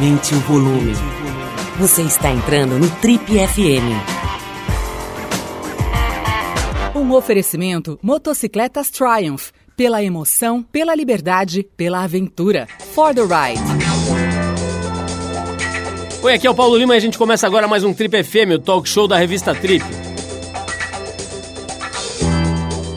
Aumente o volume. Você está entrando no Trip FM. Um oferecimento Motocicletas Triumph. Pela emoção, pela liberdade, pela aventura. For the ride. Oi, aqui é o Paulo Lima e a gente começa agora mais um Trip FM, o talk show da revista Trip.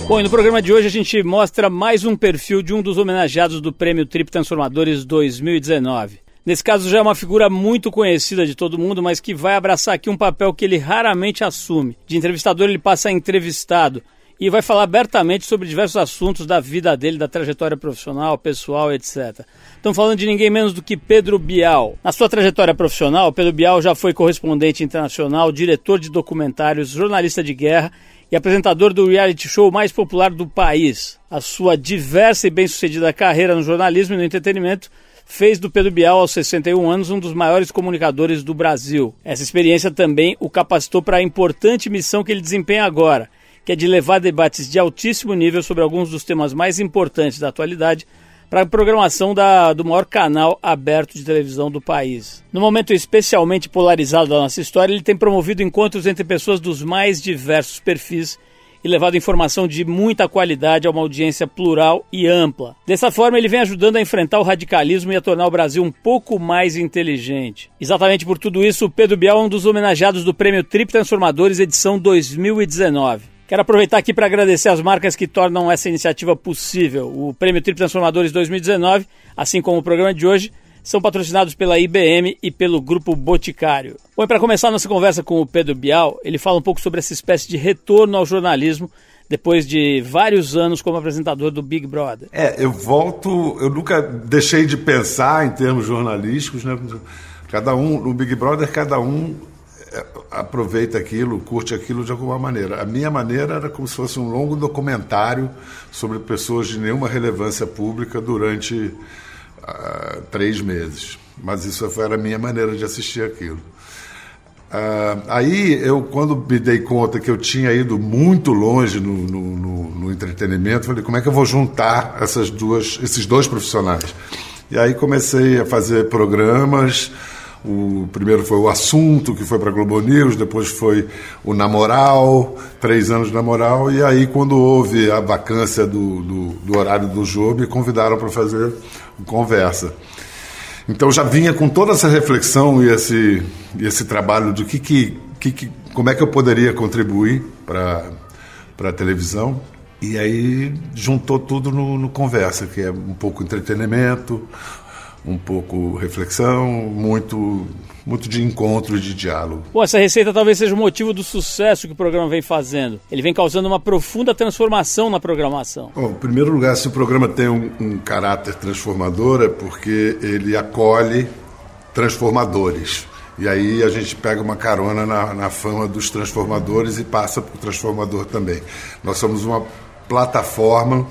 Bom, e no programa de hoje a gente mostra mais um perfil de um dos homenageados do Prêmio Trip Transformadores 2019. Nesse caso já é uma figura muito conhecida de todo mundo, mas que vai abraçar aqui um papel que ele raramente assume. De entrevistador ele passa a entrevistado e vai falar abertamente sobre diversos assuntos da vida dele, da trajetória profissional, pessoal, etc. Estamos falando de ninguém menos do que Pedro Bial. Na sua trajetória profissional, Pedro Bial já foi correspondente internacional, diretor de documentários, jornalista de guerra e apresentador do reality show mais popular do país. A sua diversa e bem-sucedida carreira no jornalismo e no entretenimento fez do Pedro Bial, aos 61 anos, um dos maiores comunicadores do Brasil. Essa experiência também o capacitou para a importante missão que ele desempenha agora, que é de levar debates de altíssimo nível sobre alguns dos temas mais importantes da atualidade para a programação da, do maior canal aberto de televisão do país. No momento especialmente polarizado da nossa história, ele tem promovido encontros entre pessoas dos mais diversos perfis e levado informação de muita qualidade a uma audiência plural e ampla. Dessa forma, ele vem ajudando a enfrentar o radicalismo e a tornar o Brasil um pouco mais inteligente. Exatamente por tudo isso, o Pedro Bial é um dos homenageados do Prêmio Trip Transformadores edição 2019. Quero aproveitar aqui para agradecer as marcas que tornam essa iniciativa possível. O Prêmio Trip Transformadores 2019, assim como o programa de hoje, são patrocinados pela IBM e pelo Grupo Boticário. Bom, para começar nossa conversa com o Pedro Bial, ele fala um pouco sobre essa espécie de retorno ao jornalismo depois de vários anos como apresentador do Big Brother. É, eu volto, eu nunca deixei de pensar em termos jornalísticos, né? Cada um, no Big Brother, cada um aproveita aquilo, curte aquilo de alguma maneira. A minha maneira era como se fosse um longo documentário sobre pessoas de nenhuma relevância pública durante uh, três meses. Mas isso era a minha maneira de assistir aquilo. Uh, aí eu, quando me dei conta que eu tinha ido muito longe no, no, no, no entretenimento, falei, como é que eu vou juntar essas duas, esses dois profissionais? E aí comecei a fazer programas, o primeiro foi o Assunto, que foi para Globo News, depois foi o Namoral, três anos de Namoral, e aí quando houve a vacância do, do, do horário do jogo, me convidaram para fazer conversa. Então já vinha com toda essa reflexão e esse, e esse trabalho do que, que, que, como é que eu poderia contribuir para a televisão. E aí juntou tudo no, no Conversa, que é um pouco entretenimento, um pouco reflexão, muito muito de encontro, de diálogo. Bom, essa receita talvez seja o motivo do sucesso que o programa vem fazendo. Ele vem causando uma profunda transformação na programação. Bom, em primeiro lugar, se o programa tem um, um caráter transformador, é porque ele acolhe transformadores. E aí a gente pega uma carona na, na fama dos transformadores e passa para o transformador também. Nós somos uma plataforma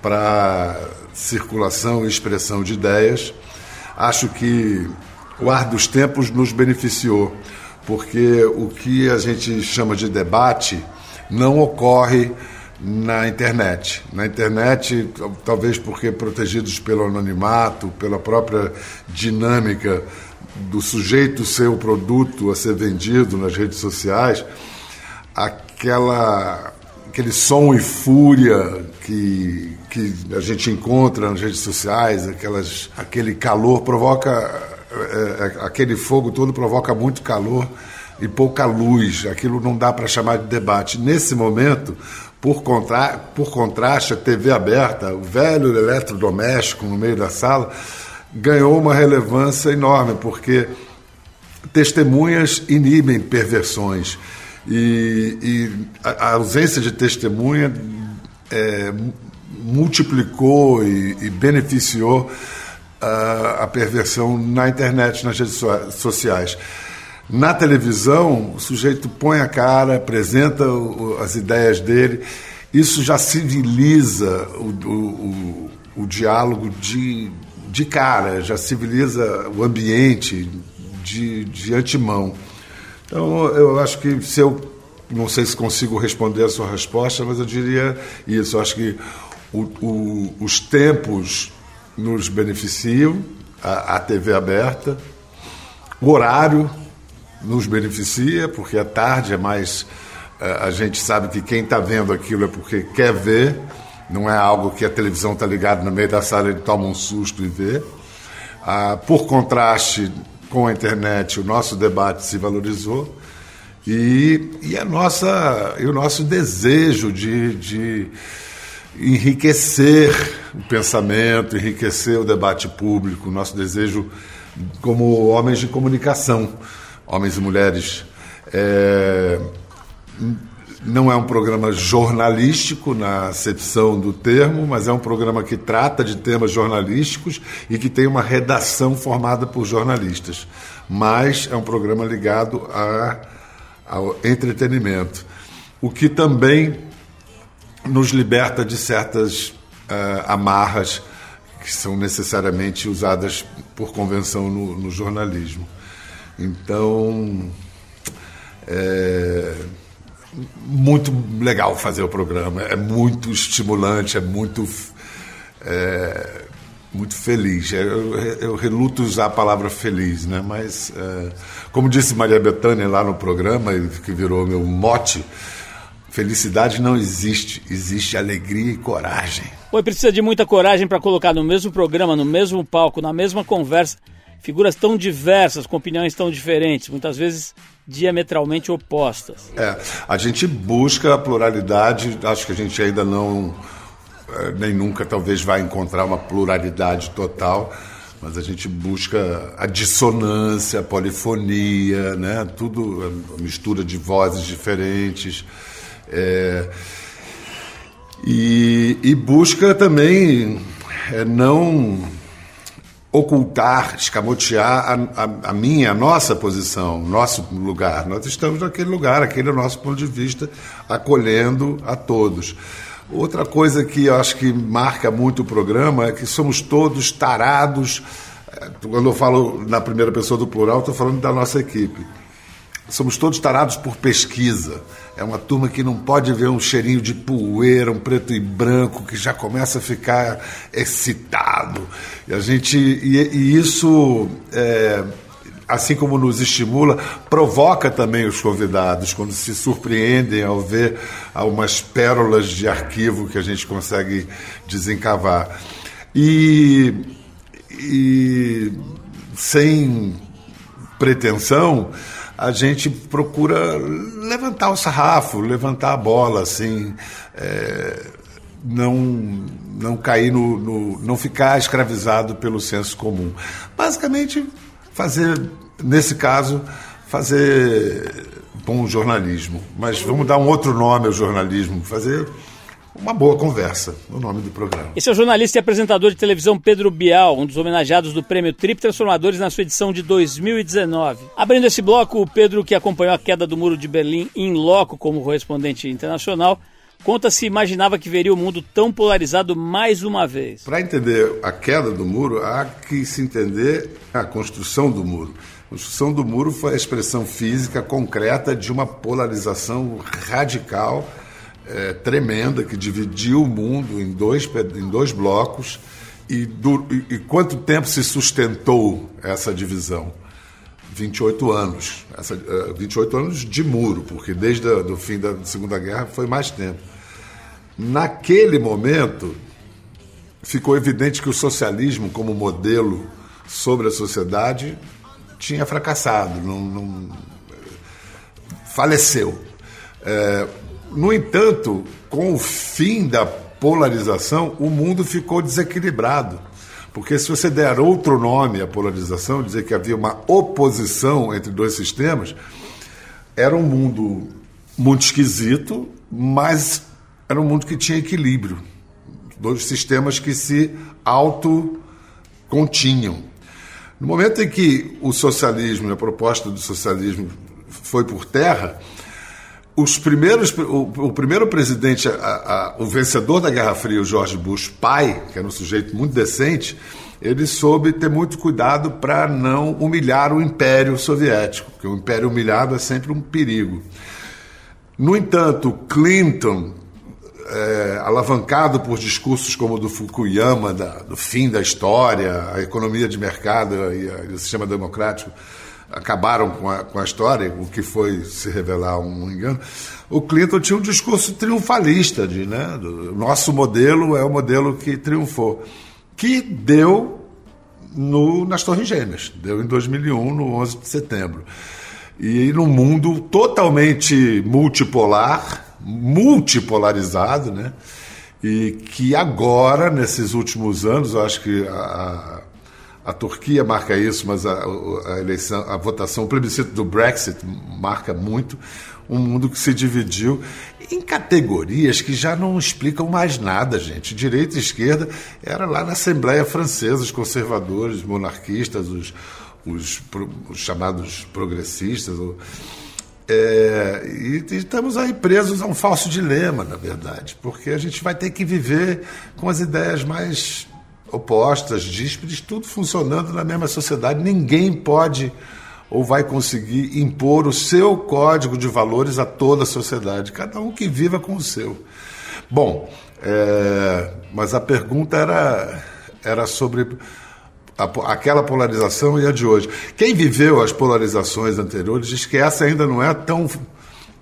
para circulação e expressão de ideias. Acho que o ar dos tempos nos beneficiou, porque o que a gente chama de debate não ocorre na internet. Na internet, talvez porque protegidos pelo anonimato, pela própria dinâmica do sujeito ser o produto a ser vendido nas redes sociais, aquela aquele som e fúria que, que a gente encontra nas redes sociais, aquelas, aquele calor provoca, é, é, aquele fogo todo provoca muito calor e pouca luz. Aquilo não dá para chamar de debate. Nesse momento, por, contra, por contraste, a TV aberta, o velho eletrodoméstico no meio da sala, ganhou uma relevância enorme, porque testemunhas inibem perversões. E, e a, a, ausência de testemunha é, multiplicou e, e beneficiou a, a, perversão na internet, nas redes sociais. Na televisão, o sujeito põe a cara, apresenta o, as ideias dele, isso já civiliza o, o, o diálogo de, de cara, já civiliza o ambiente de, de antemão. Então, eu acho que se eu. Não sei se consigo responder a sua resposta, mas eu diria isso. Eu acho que o, o, os tempos nos beneficiam, a, a TV aberta, O horário nos beneficia, porque à tarde é mais. Eh, a gente sabe que quem está vendo aquilo é porque quer ver, não é algo que a televisão está ligada no meio da sala e toma um susto e vê. Ah, por contraste com a internet, o nosso debate se valorizou e, e, a nossa, e o nosso desejo de, de enriquecer o pensamento, enriquecer o debate público, o nosso desejo como homens de comunicação, homens e mulheres. É, não é um programa jornalístico na acepção do termo, mas é um programa que trata de temas jornalísticos e que tem uma redação formada por jornalistas. Mas é um programa ligado a, ao entretenimento, o que também nos liberta de certas uh, amarras que são necessariamente usadas por convenção no, no jornalismo. Então, é muito legal fazer o programa, é muito estimulante, é muito, é, muito feliz. É, eu, eu, reluto usar a palavra feliz, né? mas, é, como disse Maria Bethânia lá no programa, que virou meu mote, felicidade não existe, existe alegria e coragem. Oi, precisa de muita coragem para colocar no mesmo programa, no mesmo palco, na mesma conversa, figuras tão diversas, com opiniões tão diferentes, muitas vezes diametralmente opostas. É, a gente busca a pluralidade, acho que a gente ainda não, é, nem nunca talvez vai encontrar uma pluralidade total, mas a gente busca a dissonância, a polifonia, né? tudo, a mistura de vozes diferentes. É, e, e busca também é, não ocultar, escamotear a, a, a, minha, a nossa posição, nosso lugar. Nós estamos naquele lugar, aquele é o nosso ponto de vista, acolhendo a todos. Outra coisa que eu acho que marca muito o programa é que somos todos tarados. Eh, quando eu falo na primeira pessoa do plural, estou falando da nossa equipe somos todos tarados por pesquisa. É uma turma que não pode ver um cheirinho de poeira, um preto e branco, que já começa a ficar excitado. E, a gente, e, e isso, é, assim como nos estimula, provoca também os convidados, quando se surpreendem ao ver algumas pérolas de arquivo que a gente consegue desencavar. E, e sem pretensão, a gente procura levantar o sarrafo, levantar a bola, assim, é, não, não cair no, no, não ficar escravizado pelo senso comum. Basicamente, fazer, nesse caso, fazer bom jornalismo. Mas vamos dar um outro nome ao jornalismo, fazer uma boa conversa, o nome do programa. Esse é o jornalista e apresentador de televisão Pedro Bial, um dos homenageados do prêmio Trip Transformadores na sua edição de 2019. Abrindo esse bloco, o Pedro, que acompanhou a queda do muro de Berlim em loco como correspondente internacional, conta se imaginava que veria o mundo tão polarizado mais uma vez. Para entender a queda do muro, há que se entender a construção do muro. A construção do muro foi a expressão física concreta de uma polarização radical é, tremenda que dividiu o mundo em dois, em dois blocos. E, do, e, e quanto tempo se sustentou essa divisão? 28 anos. Essa, uh, é, 28 anos de muro, porque desde o fim da Segunda Guerra foi mais tempo. Naquele momento, ficou evidente que o socialismo, como modelo sobre a sociedade, tinha fracassado, não, não faleceu. É, no entanto, com o fim da polarização, o mundo ficou desequilibrado. Porque se você der outro nome à polarização, dizer que havia uma oposição entre dois sistemas, era um mundo muito esquisito, mas era um mundo que tinha equilíbrio. Dois sistemas que se autocontinham. No momento em que o socialismo, a proposta do socialismo foi por terra, os primeiros, o, o primeiro presidente, a, a, o vencedor da Guerra Fria, o George Bush pai, que era um sujeito muito decente, ele soube ter muito cuidado para não humilhar o Império Soviético, porque o Império humilhado é sempre um perigo. No entanto, Clinton, é, alavancado por discursos como o do Fukuyama, da, do fim da história, a economia de mercado e, a, e o sistema democrático acabaram com a, com a história, o que foi se revelar um engano, o Clinton tinha um discurso triunfalista de, né, do, nosso modelo é o modelo que triunfou, que deu no, nas Torres Gêmeas, deu em 2001, no 11 de setembro. E num mundo totalmente multipolar, multipolarizado, né? E que agora, nesses últimos anos, eu acho que a, a Turquia marca isso, mas a, a, eleição, a votação, o plebiscito do Brexit marca muito um mundo que se dividiu em categorias que já não explicam mais nada, gente. Direita e esquerda era lá na Assembleia Francesa, os conservadores, monarquistas, os, os, os chamados progressistas. É, e, e, estamos aí presos a um falso dilema, na verdade, porque a gente vai ter que viver com as ideias mais opostas, díspares, tudo funcionando na mesma sociedade. Ninguém pode ou vai conseguir impor o seu código de valores a toda a sociedade, cada um que viva com o seu. Bom, é, mas a pergunta era, era sobre a, aquela polarização e a de hoje. Quem viveu as polarizações anteriores diz que essa ainda não é tão,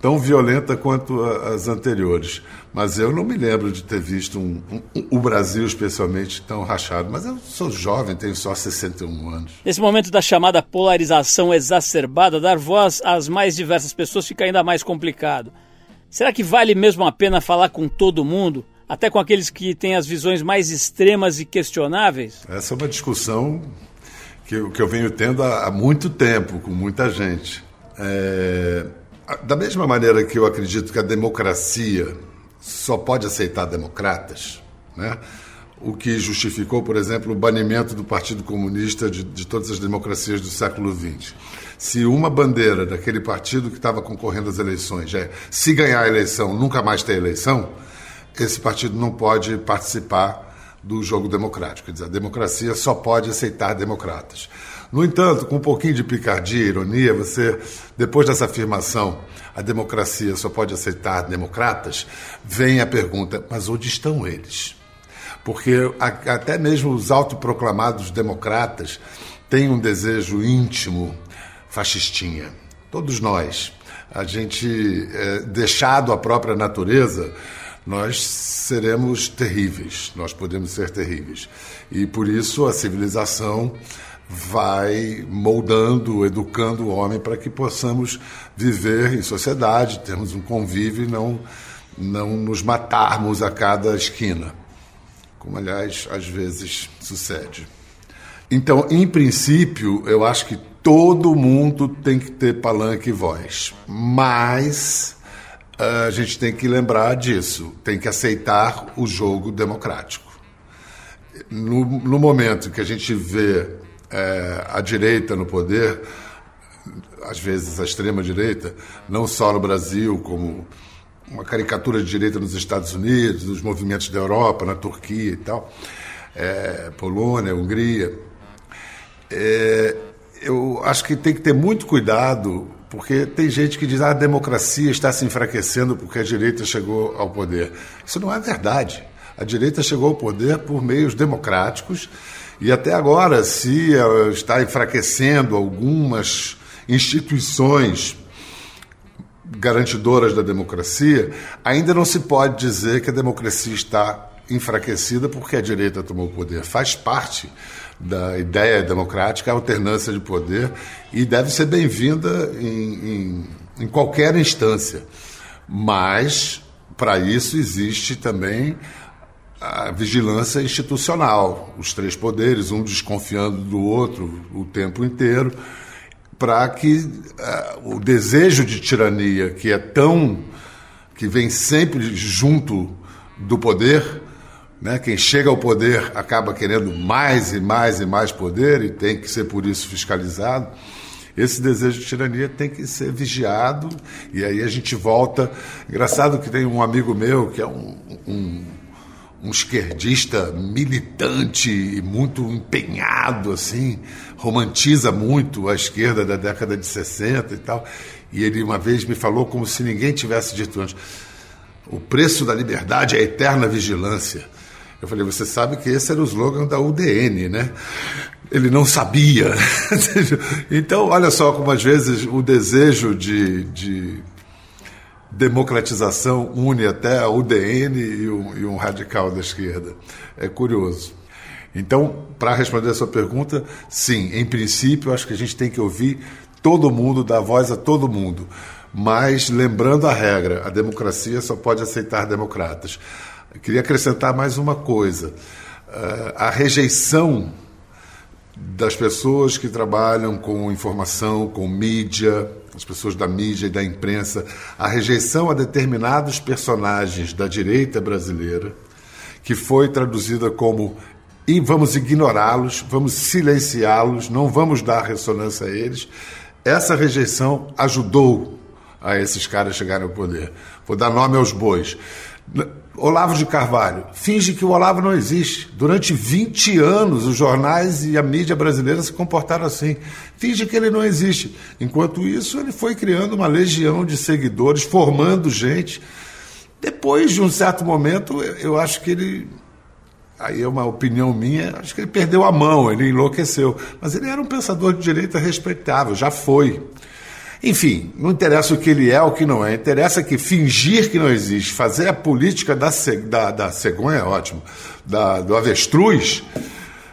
tão violenta quanto as anteriores. Mas eu não me lembro de ter visto um, um, um, o Brasil, especialmente, tão rachado. Mas eu sou jovem, tenho só 61 anos. Nesse momento da chamada polarização exacerbada, dar voz às mais diversas pessoas fica ainda mais complicado. Será que vale mesmo a pena falar com todo mundo? Até com aqueles que têm as visões mais extremas e questionáveis? Essa é uma discussão que eu, que eu venho tendo há, há muito tempo com muita gente. É, da mesma maneira que eu acredito que a democracia só pode aceitar democratas, né? o que justificou, por exemplo, o banimento do Partido Comunista de, de todas as democracias do século XX. Se uma bandeira daquele partido que estava concorrendo às eleições é se ganhar a eleição, nunca mais ter eleição, esse partido não pode participar do jogo democrático. Quer dizer, a democracia só pode aceitar democratas. No entanto, com um pouquinho de picardia, ironia, você, depois dessa afirmação, a democracia só pode aceitar democratas, vem a pergunta: mas onde estão eles? Porque até mesmo os autoproclamados democratas têm um desejo íntimo fascistinha. Todos nós. A gente, é, deixado a própria natureza, nós seremos terríveis, nós podemos ser terríveis. E por isso a civilização vai moldando, educando o homem para que possamos viver em sociedade, termos um convívio e não, não nos matarmos a cada esquina, como, aliás, às vezes sucede. Então, em princípio, eu acho que todo mundo tem que ter palanque e voz, mas eh, a gente tem que lembrar disso, tem que aceitar o jogo democrático. No, no momento que a gente vê é, a direita no poder, às vezes a extrema-direita, não só no Brasil, como uma caricatura de direita nos Estados Unidos, nos movimentos da Europa, na Turquia e tal, é, Polônia, Hungria. É, eu acho que tem que ter muito cuidado, porque tem gente que diz ah, a democracia está se enfraquecendo porque a direita chegou ao poder. Isso não é verdade. A direita chegou ao poder por meios democráticos e até agora, se está enfraquecendo algumas instituições garantidoras da democracia, ainda não se pode dizer que a democracia está enfraquecida porque a direita tomou o poder. Faz parte da ideia democrática a alternância de poder e deve ser bem-vinda em, em, em qualquer instância. Mas, para isso, existe também a vigilância institucional, os três poderes, um desconfiando do outro o tempo inteiro, para que uh, o desejo de tirania, que é tão. que vem sempre junto do poder, né? quem chega ao poder acaba querendo mais e mais e mais poder e tem que ser por isso fiscalizado. Esse desejo de tirania tem que ser vigiado, e aí a gente volta. Engraçado que tem um amigo meu que é um, um um esquerdista militante e muito empenhado, assim, romantiza muito a esquerda da década de 60 e tal. E ele uma vez me falou como se ninguém tivesse dito antes: o preço da liberdade é a eterna vigilância. Eu falei, você sabe que esse era o slogan da UDN, né? ele não sabia. então, olha só como às vezes o desejo de, de democratização une até a UDN e um, e um radical da esquerda. É curioso. Então, para responder a sua pergunta, sim, em princípio, acho que a gente tem que ouvir todo mundo, dar voz a todo mundo. Mas lembrando a regra, a democracia só pode aceitar democratas. Eu queria acrescentar mais uma coisa. Uh, a rejeição das pessoas que trabalham com informação, com mídia, as pessoas da mídia e da imprensa, a rejeição a determinados personagens da direita brasileira, que foi traduzida como e vamos ignorá-los, vamos silenciá-los, não vamos dar ressonância a eles. Essa rejeição ajudou a esses caras chegarem ao poder. Vou dar nome aos bois. Olavo de Carvalho, finge que o Olavo não existe. Durante 20 anos, os jornais e a mídia brasileira se comportaram assim. Finge que ele não existe. Enquanto isso, ele foi criando uma legião de seguidores, formando gente. Depois de um certo momento, eu acho que ele. Aí é uma opinião minha, acho que ele perdeu a mão, ele enlouqueceu. Mas ele era um pensador de direita respeitável, já foi. Enfim, não interessa o que ele é o que não é, interessa que fingir que não existe, fazer a política da, da, da cegonha, é ótimo, da, do avestruz,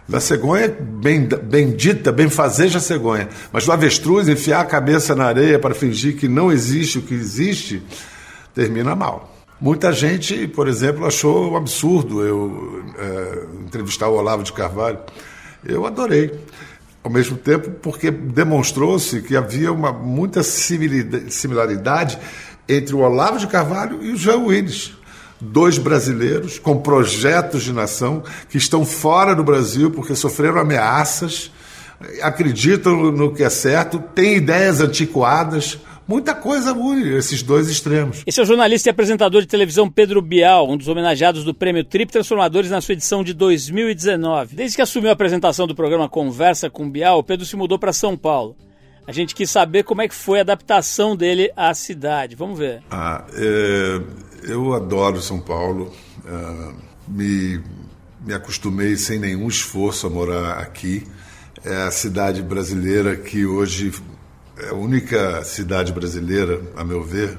da cegonha bem, bem dita, bem fazeja cegonha, mas do avestruz enfiar a cabeça na areia para fingir que não existe o que existe, termina mal. Muita gente, por exemplo, achou um absurdo eu é, entrevistar o Olavo de Carvalho. Eu adorei ao mesmo tempo, porque demonstrou-se que havia uma muita similaridade entre o Olavo de Carvalho e o João Willis. Dois brasileiros com projetos de nação que estão fora do Brasil porque sofreram ameaças, acreditam no que é certo, têm ideias antiquadas, Muita coisa une esses dois extremos. Esse é o jornalista e apresentador de televisão Pedro Bial, um dos homenageados do Prêmio Trip Transformadores na sua edição de 2019. Desde que assumiu a apresentação do programa Conversa com Bial, Pedro se mudou para São Paulo. A gente quis saber como é que foi a adaptação dele à cidade. Vamos ver. Ah, é, eu adoro São Paulo. É, me, me acostumei sem nenhum esforço a morar aqui. É a cidade brasileira que hoje é a única cidade brasileira, a meu ver,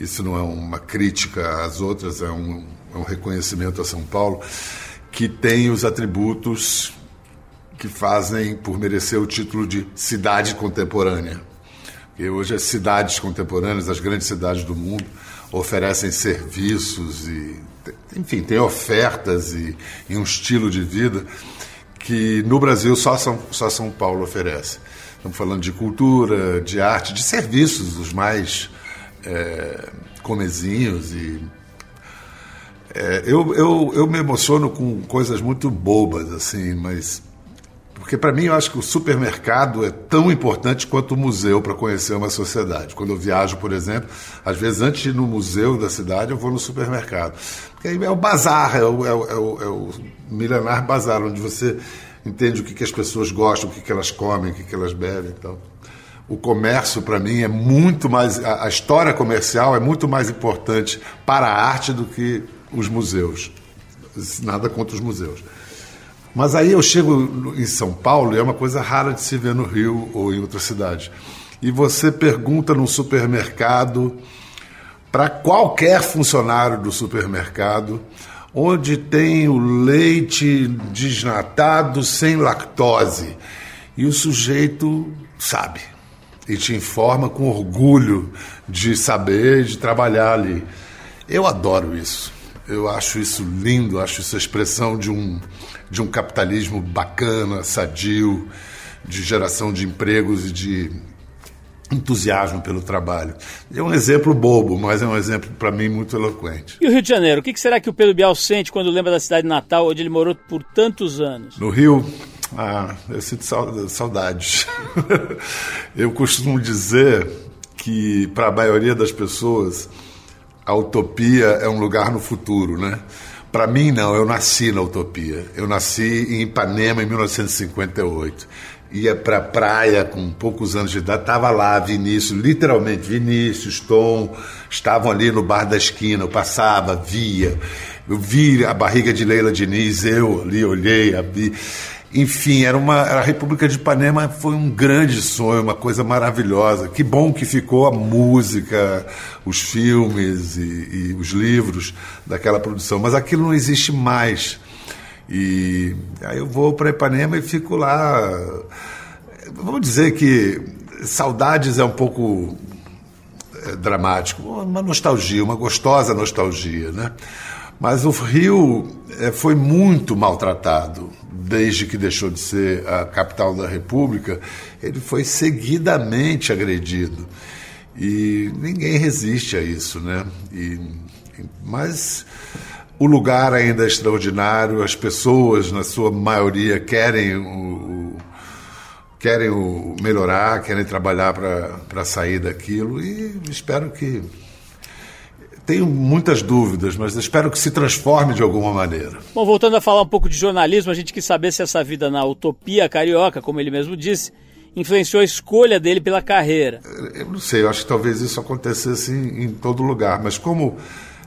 isso não é uma crítica às outras, é um, é um reconhecimento a São Paulo, que tem os atributos que fazem por merecer o título de cidade contemporânea. Porque hoje as cidades contemporâneas, as grandes cidades do mundo, oferecem serviços e, enfim, tem ofertas e, e um estilo de vida que no Brasil só São, só São Paulo oferece. Estamos falando de cultura, de arte, de serviços, os mais é, comezinhos. E, é, eu, eu, eu me emociono com coisas muito bobas, assim, mas. Porque para mim eu acho que o supermercado é tão importante quanto o museu para conhecer uma sociedade. Quando eu viajo, por exemplo, às vezes antes de ir no museu da cidade, eu vou no supermercado. Porque aí é o bazar, é o, é o, é o, é o milenar bazar, onde você entende o que, que as pessoas gostam, o que, que elas comem, o que, que elas bebem. Então, o comércio, para mim, é muito mais. A, a história comercial é muito mais importante para a arte do que os museus. Nada contra os museus. Mas aí eu chego em São Paulo e é uma coisa rara de se ver no Rio ou em outra cidade. E você pergunta no supermercado para qualquer funcionário do supermercado onde tem o leite desnatado sem lactose. E o sujeito sabe e te informa com orgulho de saber, de trabalhar ali. Eu adoro isso. Eu acho isso lindo, acho isso a expressão de um, de um capitalismo bacana, sadio, de geração de empregos e de entusiasmo pelo trabalho. É um exemplo bobo, mas é um exemplo para mim muito eloquente. E o Rio de Janeiro? O que será que o Pedro Bial sente quando lembra da cidade natal, onde ele morou por tantos anos? No Rio, ah, eu sinto saudades. eu costumo dizer que para a maioria das pessoas a utopia é um lugar no futuro, né? Para mim, não, eu nasci na utopia. Eu nasci em Ipanema em 1958 ia para a praia com poucos anos de idade, estava lá Vinícius, literalmente Vinícius, Tom, estavam ali no bar da esquina, eu passava, via, eu vi a barriga de Leila Diniz, eu ali olhei, vi. enfim, era uma a República de Ipanema foi um grande sonho, uma coisa maravilhosa. Que bom que ficou a música, os filmes e, e os livros daquela produção, mas aquilo não existe mais. E aí eu vou para Ipanema e fico lá. Vamos dizer que saudades é um pouco é, dramático, uma nostalgia, uma gostosa nostalgia, né? Mas o Rio é, foi muito maltratado desde que deixou de ser a capital da República. Ele foi seguidamente agredido e ninguém resiste a isso, né? E, mas o lugar ainda é extraordinário, as pessoas, na sua maioria, querem o, querem o melhorar, querem trabalhar para sair daquilo e espero que tenho muitas dúvidas, mas espero que se transforme de alguma maneira. Bom, voltando a falar um pouco de jornalismo, a gente quis saber se essa vida na utopia carioca, como ele mesmo disse, influenciou a escolha dele pela carreira. Eu não sei, eu acho que talvez isso acontecesse em, em todo lugar, mas como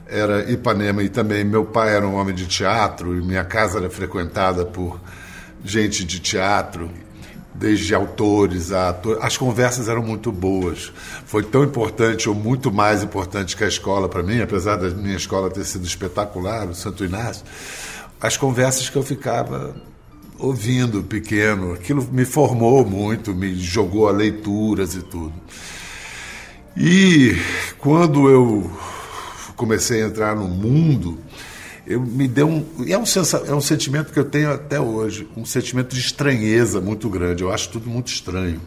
era Ipanema e também meu pai era um homem de teatro e minha casa era frequentada por gente de teatro desde autores a atores. As conversas eram muito boas. Foi tão importante, ou muito mais importante que a escola para mim, apesar da minha escola ter sido espetacular, o Santo Inácio, as conversas que eu ficava ouvindo pequeno, aquilo me formou muito, me jogou a leituras e tudo. E quando eu comecei a entrar no mundo, eu me deu um é um, é um sentimento que eu tenho até hoje um sentimento de estranheza muito grande. Eu acho tudo muito estranho.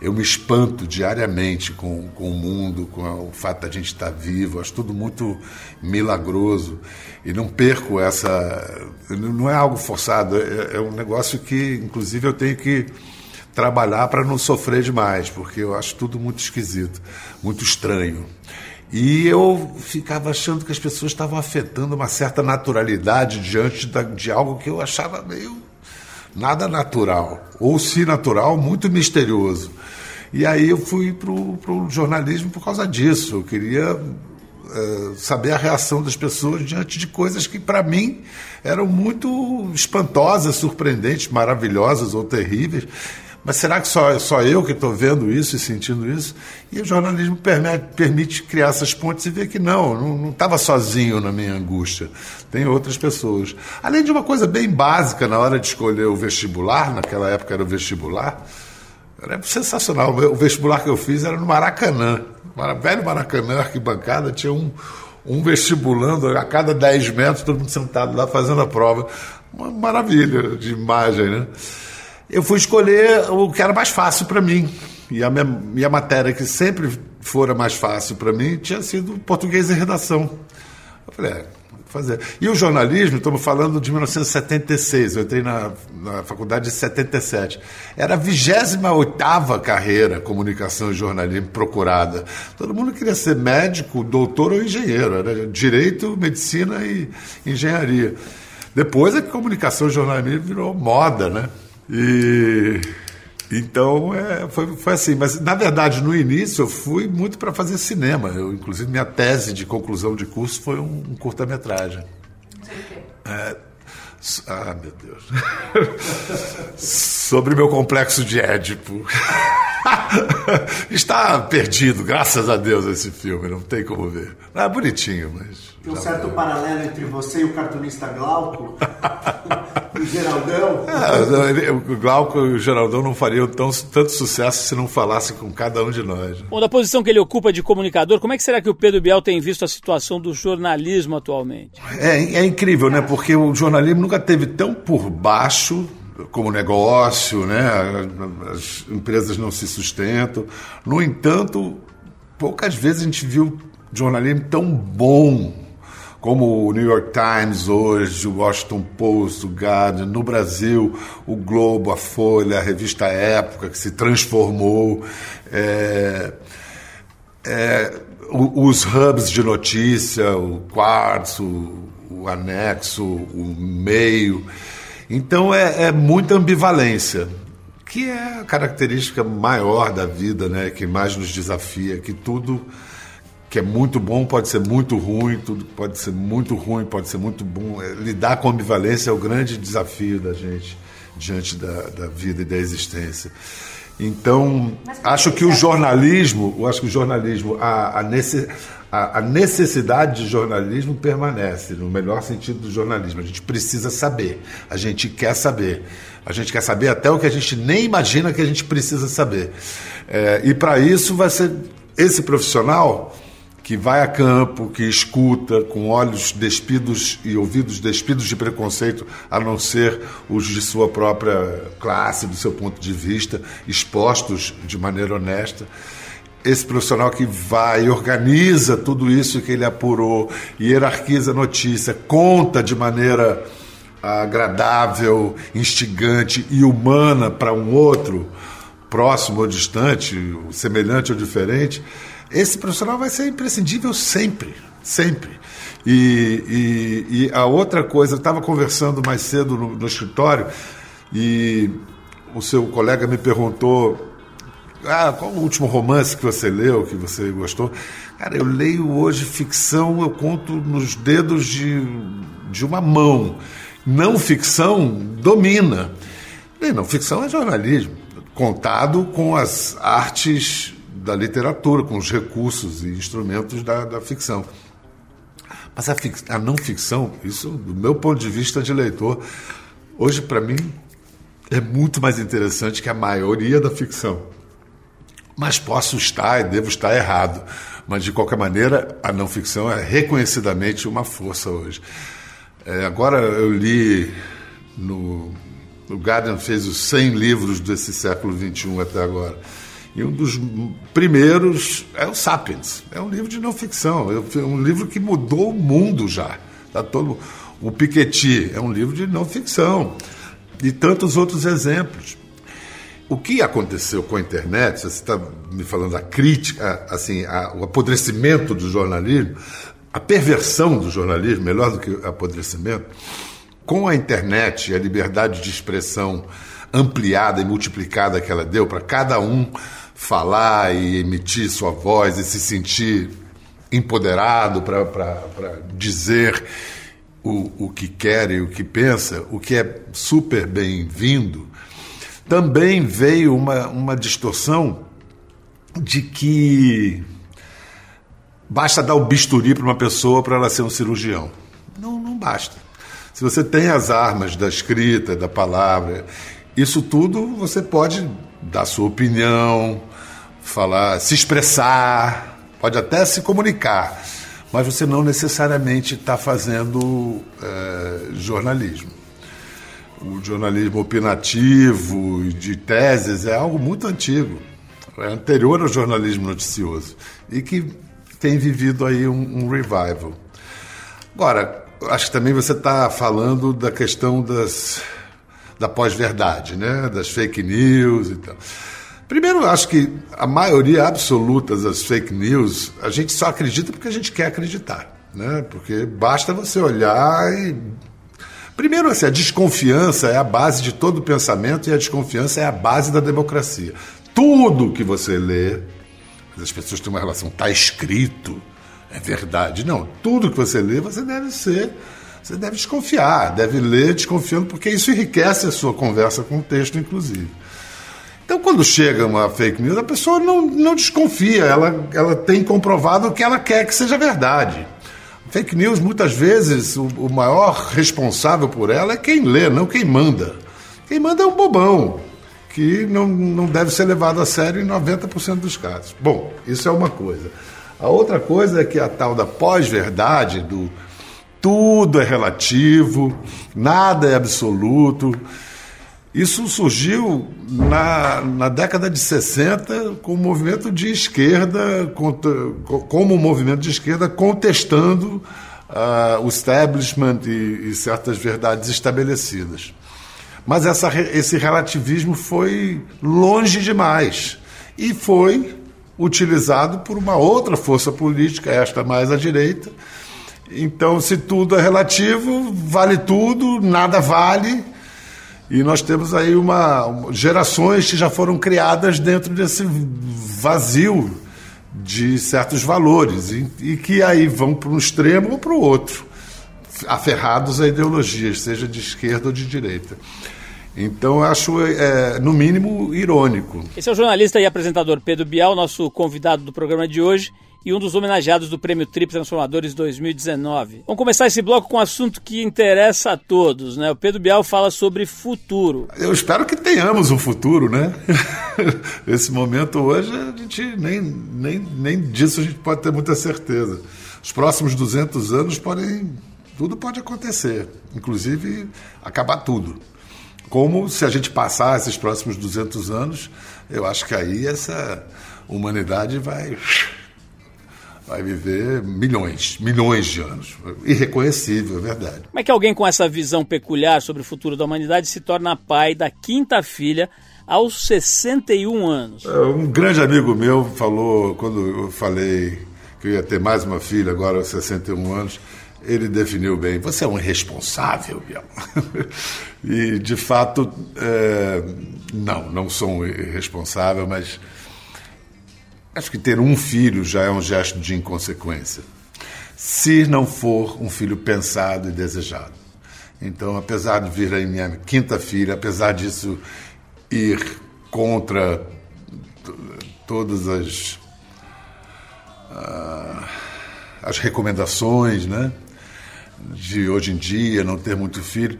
Eu me espanto diariamente com, com o mundo com o fato da gente estar vivo acho tudo muito milagroso. E não perco essa não é algo forçado é, é um negócio que inclusive eu tenho que trabalhar para não sofrer demais porque eu acho tudo muito esquisito muito estranho e eu ficava achando que as pessoas estavam afetando uma certa naturalidade diante da, de algo que eu achava meio nada natural, ou se natural, muito misterioso. E aí eu fui para o jornalismo por causa disso. Eu queria é, saber a reação das pessoas diante de coisas que, para mim, eram muito espantosas, surpreendentes, maravilhosas ou terríveis. Mas será que só, só eu que estou vendo isso e sentindo isso? E o jornalismo permite, permite criar essas pontes e ver que não, não estava sozinho na minha angústia. Tem outras pessoas. Além de uma coisa bem básica na hora de escolher o vestibular, naquela época era o vestibular, era sensacional. O vestibular que eu fiz era no Maracanã. Velho Maracanã, arquibancada, tinha um, um vestibulando a cada 10 metros, todo mundo sentado lá fazendo a prova. Uma maravilha de imagem, né? Eu fui escolher o que era mais fácil para mim. E a minha, minha, matéria que sempre fora mais fácil para mim tinha sido português e redação. Eu falei, é, fazer. E o jornalismo, estamos falando de 1976, eu entrei na, na faculdade em 77. Era a 28 carreira, comunicação e jornalismo procurada. Todo mundo queria ser médico, doutor ou engenheiro. Era direito, medicina e engenharia. Depois a comunicação e jornalismo virou moda, né? E então é, foi, foi assim. Mas na verdade, no início, eu fui muito para fazer cinema. Eu, inclusive, minha tese de conclusão de curso foi um, um curta-metragem. É, ah, meu Deus. Sobre meu complexo de Édipo. Está perdido, graças a Deus, esse filme, não tem como ver. É bonitinho, mas. Tem um certo paralelo entre você e o cartunista Glauco. o Geraldão. É, o Glauco e o Geraldão não fariam tão, tanto sucesso se não falassem com cada um de nós. Bom, da posição que ele ocupa de comunicador, como é que será que o Pedro Biel tem visto a situação do jornalismo atualmente? É, é incrível, né? Porque o jornalismo nunca teve tão por baixo como negócio, né? As empresas não se sustentam. No entanto, poucas vezes a gente viu jornalismo tão bom como o New York Times hoje, o Washington Post, o Guardian, no Brasil, o Globo, a Folha, a revista Época, que se transformou. É, é, os hubs de notícia, o Quartzo, o, o Anexo, o Meio. Então é, é muita ambivalência, que é a característica maior da vida, né? que mais nos desafia, que tudo que é muito bom pode ser muito ruim, tudo pode ser muito ruim, pode ser muito bom. É, lidar com ambivalência é o grande desafio da gente diante da, da vida e da existência. Então, acho que o jornalismo, eu acho que o jornalismo, a, a, necess, a, a, necessidade de jornalismo permanece, no melhor sentido do jornalismo. A gente precisa saber, a gente quer saber. A gente quer saber até o que a gente nem imagina que a gente precisa saber. É, e para isso vai ser esse profissional que vai a campo, que escuta com olhos despidos e ouvidos despidos de preconceito, a não ser os de sua própria classe, do seu ponto de vista, expostos de maneira honesta. Esse profissional que vai organiza tudo isso que ele apurou, hierarquiza a notícia, conta de maneira agradável, instigante e humana para um outro, próximo ou distante, semelhante ou diferente esse profissional vai ser imprescindível sempre, sempre. E, e, e a outra coisa, estava conversando mais cedo no, no escritório e o seu colega me perguntou ah, qual o último romance que você leu, que você gostou? Cara, eu leio hoje ficção, eu conto nos dedos de, de uma mão. Não ficção domina. E não ficção é jornalismo, contado com as artes da literatura, com os recursos e instrumentos da, da ficção. Mas a, fic, a, não ficção, isso, do meu ponto de vista de leitor, hoje para mim é muito mais interessante que a maioria da ficção. Mas posso estar e devo estar errado. Mas, de qualquer maneira, a não ficção é reconhecidamente uma força hoje. É, agora eu li no. O Guardian fez os 100 livros desse século XXI até agora. E um dos primeiros é o Sapiens. É um livro de não ficção, é um livro que mudou o mundo já. Tá todo o Piketty é um livro de não ficção. E tantos outros exemplos. O que aconteceu com a internet, você está me falando da crítica, assim, a, o apodrecimento do jornalismo, a perversão do jornalismo, melhor do que apodrecimento, com a internet a liberdade de expressão ampliada e multiplicada que ela deu para cada um falar e emitir sua voz e se sentir empoderado para dizer o, o que quer e o que pensa, o que é super bem-vindo, também veio uma, uma distorção de que basta dar o bisturi para uma pessoa para ela ser um cirurgião. Não, não basta. Se você tem as armas da escrita, da palavra, isso tudo você pode dar sua opinião, falar, se expressar, pode até se comunicar, mas você não necessariamente está fazendo é, jornalismo. O jornalismo opinativo de teses é algo muito antigo, é anterior ao jornalismo noticioso e que tem vivido aí um, um revival. Agora, acho que também você está falando da questão das da pós-verdade, né? das fake news e tal. Primeiro, acho que a maioria absoluta das fake news, a gente só acredita porque a gente quer acreditar. Né? Porque basta você olhar e. Primeiro, assim, a desconfiança é a base de todo pensamento e a desconfiança é a base da democracia. Tudo que você lê, as pessoas têm uma relação, está escrito, é verdade. Não, tudo que você lê, você deve ser você deve desconfiar, deve ler desconfiando, porque isso enriquece a sua conversa com o texto, inclusive. Então, quando chega uma fake news, a pessoa não, não desconfia, ela, ela tem comprovado que ela quer que seja verdade. Fake news, muitas vezes, o, o maior responsável por ela é quem lê, não quem manda. Quem manda é um bobão, que não, não deve ser levado a sério em 90% dos casos. Bom, isso é uma coisa. A outra coisa é que a tal da pós-verdade, do tudo é relativo, nada é absoluto. Isso surgiu na, na década de 60 com o movimento de esquerda, como um movimento de esquerda contestando uh, o establishment e, e, certas verdades estabelecidas. Mas essa, esse relativismo foi longe demais e foi utilizado por uma outra força política, esta mais à direita, então, se tudo é relativo, vale tudo, nada vale. E nós temos aí uma gerações que já foram criadas dentro desse vazio de certos valores e, e que aí vão para um extremo ou para o outro, aferrados a ideologias, seja de esquerda ou de direita. Então, acho, é, no mínimo, irônico. Esse é o jornalista e apresentador Pedro Bial, nosso convidado do programa de hoje e um dos homenageados do Prêmio Trip Transformadores 2019. Vamos começar esse bloco com um assunto que interessa a todos, né? O Pedro Bial fala sobre futuro. Eu espero que tenhamos um futuro, né? Esse momento hoje, a gente nem, nem, nem disso a gente pode ter muita certeza. Os próximos 200 anos podem. Tudo pode acontecer, inclusive acabar tudo. Como se a gente passar esses próximos 200 anos, eu acho que aí essa humanidade vai vai viver milhões, milhões de anos. Irreconhecível, é verdade. Como é que alguém com essa visão peculiar sobre o futuro da humanidade se torna pai da quinta filha aos 61 anos? É, um grande amigo meu falou, quando eu falei que eu ia ter mais uma filha agora aos 61 anos, ele definiu bem: você é um irresponsável, Biel. e, de fato, é, não, não sou um irresponsável, mas Acho que ter um filho já é um gesto de inconsequência, se não for um filho pensado e desejado. Então, apesar de vir aí minha quinta filha, apesar disso ir contra todas as uh, as recomendações, né, de hoje em dia não ter muito filho,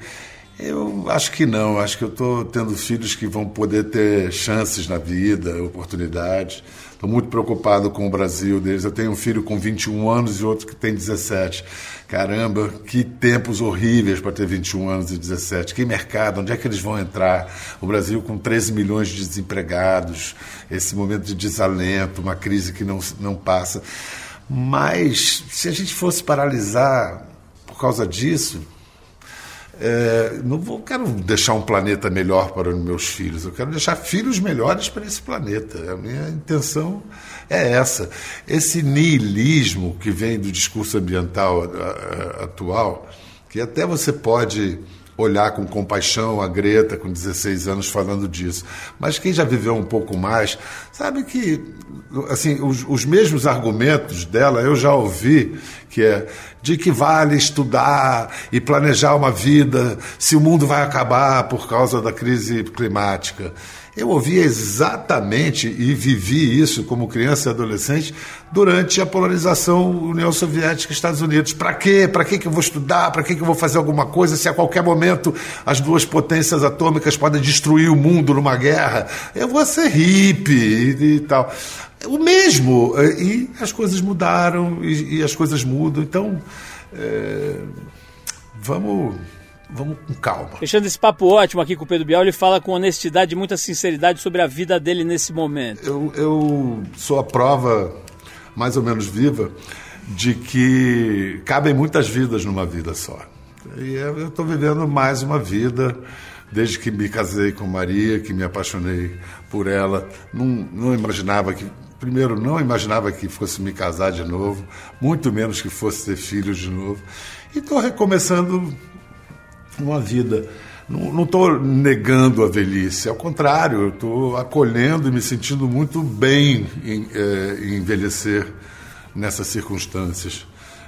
eu acho que não. Acho que eu estou tendo filhos que vão poder ter chances na vida, oportunidades. Estou muito preocupado com o Brasil deles. Eu tenho um filho com 21 anos e outro que tem 17. Caramba, que tempos horríveis para ter 21 anos e 17. Que mercado, onde é que eles vão entrar? O Brasil com 13 milhões de desempregados, esse momento de desalento, uma crise que não, não passa. Mas se a gente fosse paralisar por causa disso, é, não vou, quero deixar um planeta melhor para os meus filhos, eu quero deixar filhos melhores para esse planeta. A minha intenção é essa. Esse niilismo que vem do discurso ambiental atual, que até você pode olhar com compaixão a Greta com 16 anos falando disso. Mas quem já viveu um pouco mais sabe que assim os, os mesmos argumentos dela eu já ouvi que é de que vale estudar e planejar uma vida se o mundo vai acabar por causa da crise climática. Eu ouvi exatamente e vivi isso como criança e adolescente durante a polarização União Soviética Estados Unidos. Para quê? Para que eu vou estudar? Para que eu vou fazer alguma coisa se a qualquer momento as duas potências atômicas podem destruir o mundo numa guerra? Eu vou ser hippie e, e tal. O mesmo. E as coisas mudaram e, e as coisas mudam. Então, é, vamos vamos com calma. Fechando esse papo ótimo aqui com o Pedro Bial, ele fala com honestidade e muita sinceridade sobre a vida dele nesse momento. Eu, eu sou a prova mais ou menos viva de que cabem muitas vidas numa vida só. E eu estou vivendo mais uma vida desde que me casei com Maria, que me apaixonei por ela. Não, não imaginava que primeiro, não imaginava que fosse me casar de novo, muito menos que fosse ter filhos de novo. E estou recomeçando uma vida. Não estou negando a velhice, ao contrário, estou acolhendo e me sentindo muito bem em, é, em envelhecer nessas circunstâncias.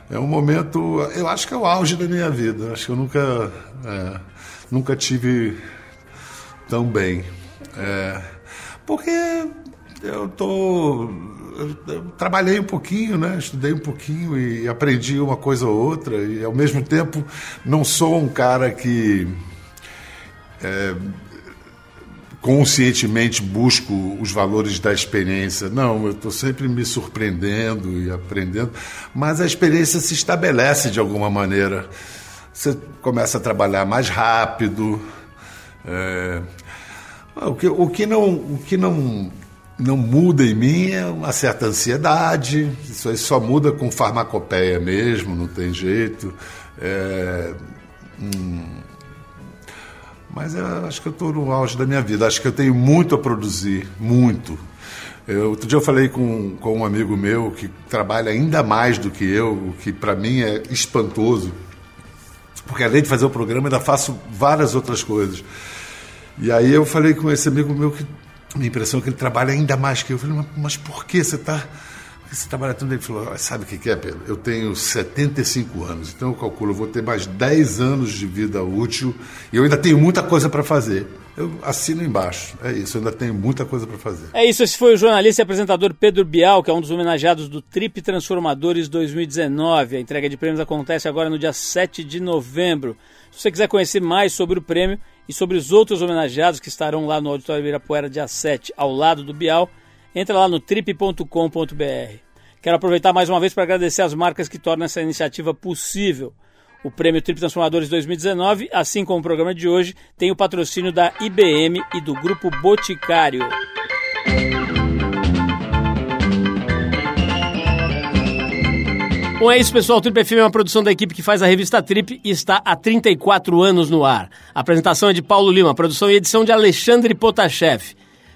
É um momento, eu acho que é o auge da minha vida. Acho que eu nunca, é, nunca tive tão bem. É, porque eu tô eu trabalhei um pouquinho, né? Estudei um pouquinho e aprendi uma coisa ou outra e ao mesmo tempo não sou um cara que é, conscientemente busco os valores da experiência. Não, eu estou sempre me surpreendendo e aprendendo, mas a experiência se estabelece de alguma maneira. Você começa a trabalhar mais rápido. É, o que, o que não, o que não não muda em mim é uma certa ansiedade, isso aí só muda com farmacopeia mesmo, não tem jeito. É, hum, mas eu acho que eu estou no auge da minha vida, acho que eu tenho muito a produzir, muito. Eu, outro dia eu falei com, com um amigo meu que trabalha ainda mais do que eu, o que para mim é espantoso, porque além de fazer o programa, ainda faço várias outras coisas. E aí eu falei com esse amigo meu que minha impressão é que ele trabalha ainda mais que eu. Eu falei, mas por que você está. Você trabalha tanto? Ele falou, sabe o que é, Pedro? Eu tenho 75 anos, então eu calculo, eu vou ter mais 10 anos de vida útil e eu ainda tenho muita coisa para fazer. Eu assino embaixo. É isso, eu ainda tenho muita coisa para fazer. É isso, esse foi o jornalista e apresentador Pedro Bial, que é um dos homenageados do Trip Transformadores 2019. A entrega de prêmios acontece agora no dia 7 de novembro. Se você quiser conhecer mais sobre o prêmio e sobre os outros homenageados que estarão lá no Auditório Ibirapuera dia 7, ao lado do Bial, entra lá no trip.com.br. Quero aproveitar mais uma vez para agradecer as marcas que tornam essa iniciativa possível. O Prêmio Trip Transformadores 2019, assim como o programa de hoje, tem o patrocínio da IBM e do Grupo Boticário. Bom, é isso, pessoal. O Trip FM é uma produção da equipe que faz a revista Trip e está há 34 anos no ar. A apresentação é de Paulo Lima, produção e edição de Alexandre Potashev.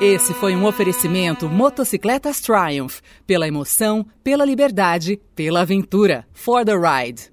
Esse foi um oferecimento Motocicletas Triumph. Pela emoção, pela liberdade, pela aventura. For the ride.